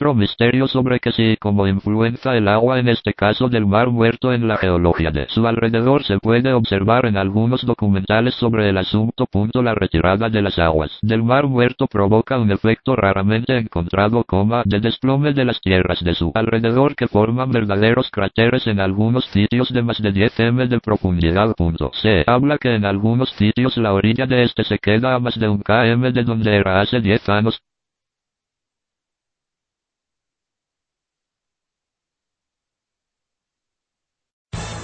Otro misterio sobre que si y cómo influenza el agua en este caso del mar muerto en la geología de su alrededor se puede observar en algunos documentales sobre el asunto. Punto la retirada de las aguas del mar muerto provoca un efecto raramente encontrado coma de desplome de las tierras de su alrededor que forman verdaderos cráteres en algunos sitios de más de 10 m de profundidad. Punto. Se habla que en algunos sitios la orilla de este se queda a más de un km de donde era hace 10 años.